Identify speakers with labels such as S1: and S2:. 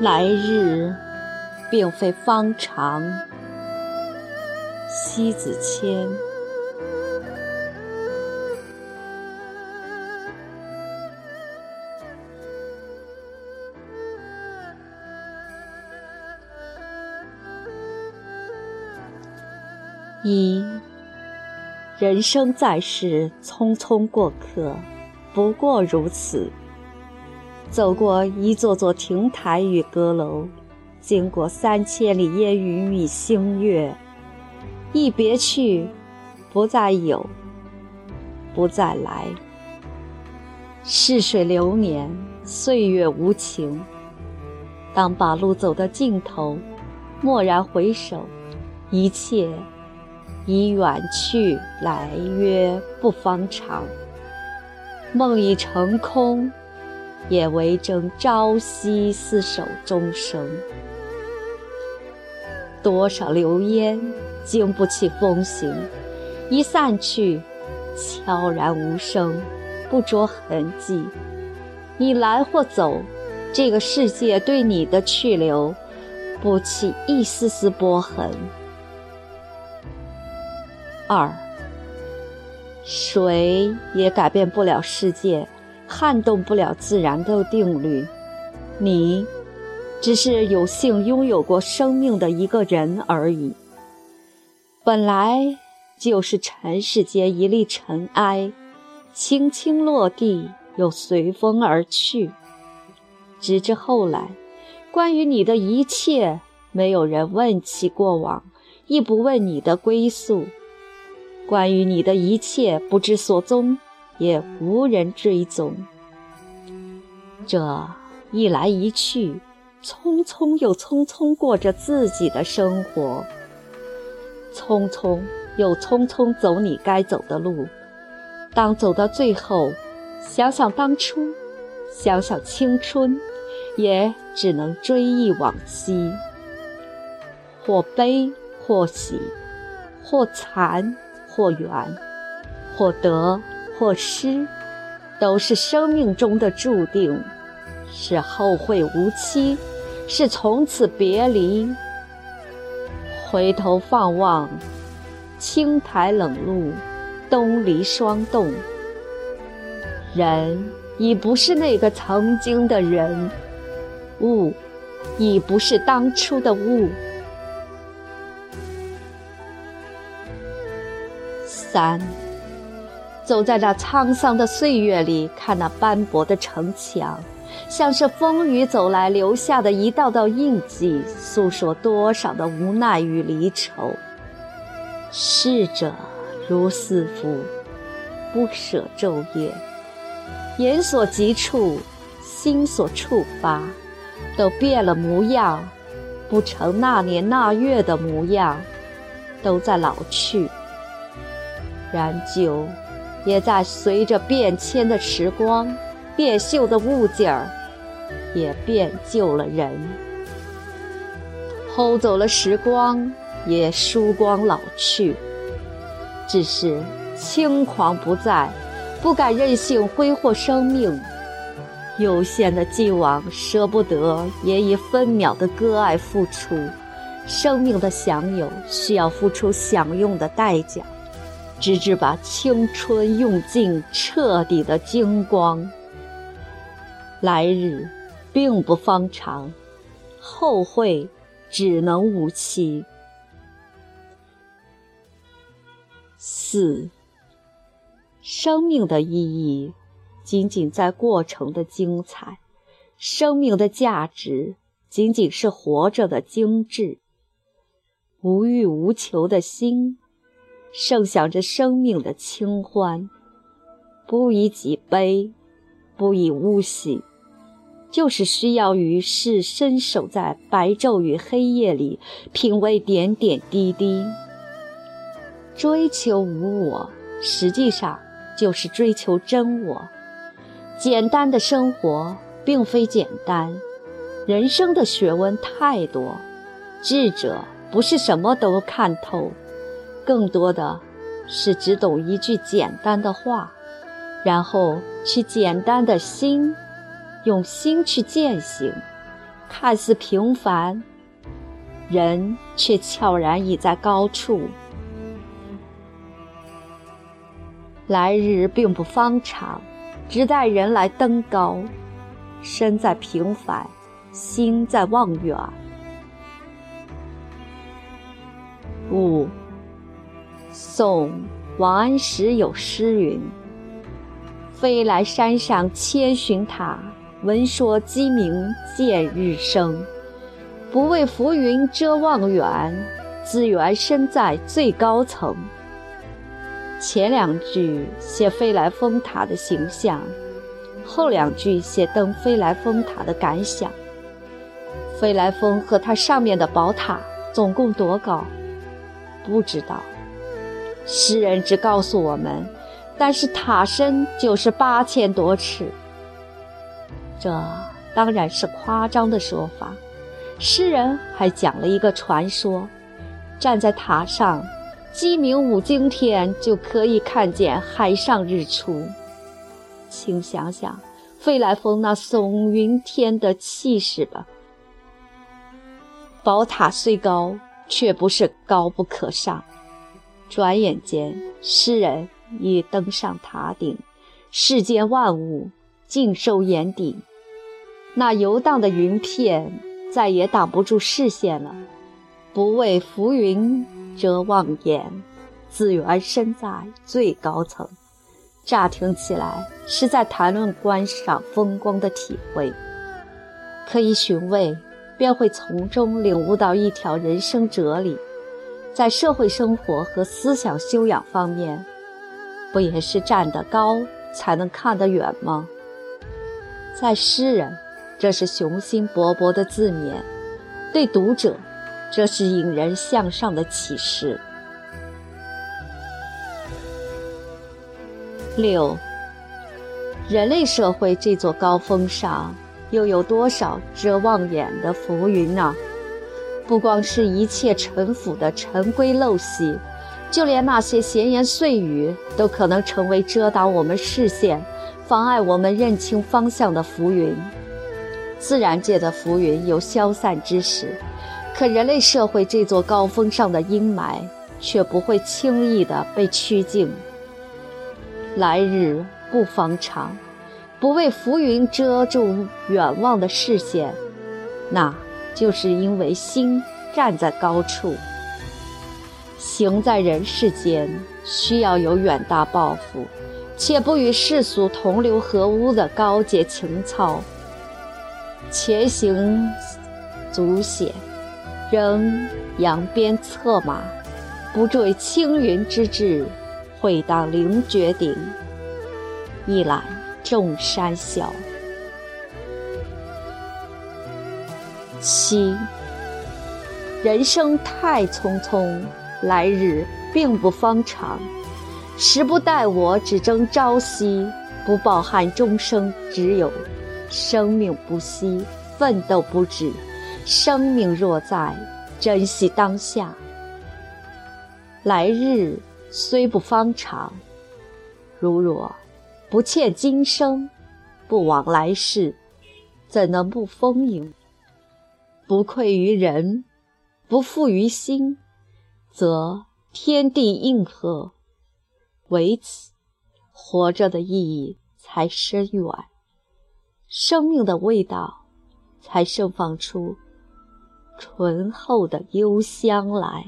S1: 来日并非方长。西子谦。一，人生在世，匆匆过客，不过如此。走过一座座亭台与阁楼，经过三千里烟云与星月，一别去，不再有，不再来。逝水流年，岁月无情。当把路走到尽头，蓦然回首，一切已远去，来约不方长。梦已成空。也唯争朝夕厮守终生。多少流烟经不起风行，一散去，悄然无声，不着痕迹。你来或走，这个世界对你的去留，不起一丝丝波痕。二，谁也改变不了世界。撼动不了自然的定律，你只是有幸拥有过生命的一个人而已。本来就是尘世间一粒尘埃，轻轻落地，又随风而去。直至后来，关于你的一切，没有人问起过往，亦不问你的归宿；关于你的一切，不知所踪。也无人追踪。这一来一去，匆匆又匆匆过着自己的生活，匆匆又匆匆走你该走的路。当走到最后，想想当初，想想青春，也只能追忆往昔。或悲或喜，或残或圆，或得。或失，都是生命中的注定，是后会无期，是从此别离。回头放望，青苔冷露，东篱霜冻。人已不是那个曾经的人，物已不是当初的物。三。走在那沧桑的岁月里，看那斑驳的城墙，像是风雨走来留下的一道道印记，诉说多少的无奈与离愁。逝者如斯夫，不舍昼夜，眼所及处，心所触发，都变了模样，不成那年那月的模样，都在老去。然就。也在随着变迁的时光，变锈的物件儿，也变旧了人。偷走了时光，也输光老去。只是轻狂不在，不敢任性挥霍生命。有限的既往，舍不得，也以分秒的割爱付出。生命的享有，需要付出享用的代价。直至把青春用尽，彻底的精光。来日并不方长，后会只能无期。四，生命的意义仅仅在过程的精彩，生命的价值仅仅是活着的精致。无欲无求的心。盛享着生命的清欢，不以己悲，不以物喜，就是需要于世深守在白昼与黑夜里，品味点点滴滴。追求无我，实际上就是追求真我。简单的生活并非简单，人生的学问太多，智者不是什么都看透。更多的是只懂一句简单的话，然后去简单的心，用心去践行，看似平凡，人却悄然已在高处。来日并不方长，只待人来登高。身在平凡，心在望远。五，宋王安石有诗云：“飞来山上千寻塔，闻说鸡鸣见日升。不畏浮云遮望远，自缘身在最高层。”前两句写飞来峰塔的形象。后两句写登飞来峰塔的感想。飞来峰和它上面的宝塔总共多高？不知道。诗人只告诉我们，但是塔身就是八千多尺。这当然是夸张的说法。诗人还讲了一个传说：站在塔上，鸡鸣五更天就可以看见海上日出。请想想，飞来峰那耸云天的气势吧。宝塔虽高，却不是高不可上。转眼间，诗人已登上塔顶，世间万物尽收眼底。那游荡的云片再也挡不住视线了。不为浮云遮望眼，自缘身在最高层。乍听起来是在谈论观赏风光的体会，可以寻味，便会从中领悟到一条人生哲理。在社会生活和思想修养方面，不也是站得高才能看得远吗？在诗人，这是雄心勃勃的自勉；对读者，这是引人向上的启示。六，人类社会这座高峰上，又有多少遮望眼的浮云呢？不光是一切尘腐的尘规陋习，就连那些闲言碎语，都可能成为遮挡我们视线、妨碍我们认清方向的浮云。自然界的浮云有消散之时，可人类社会这座高峰上的阴霾，却不会轻易的被驱尽。来日不方长，不为浮云遮住远望的视线，那就是因为心站在高处。行在人世间，需要有远大抱负，且不与世俗同流合污的高洁情操。前行足险，仍扬鞭策马，不坠青云之志。会当凌绝顶，一览众山小。七，人生太匆匆，来日并不方长。时不待我，只争朝夕；不抱憾终生，只有生命不息，奋斗不止。生命若在，珍惜当下。来日。虽不方长，如若不欠今生，不枉来世，怎能不丰盈？不愧于人，不负于心，则天地应和。为此，活着的意义才深远，生命的味道才盛放出醇厚的幽香来。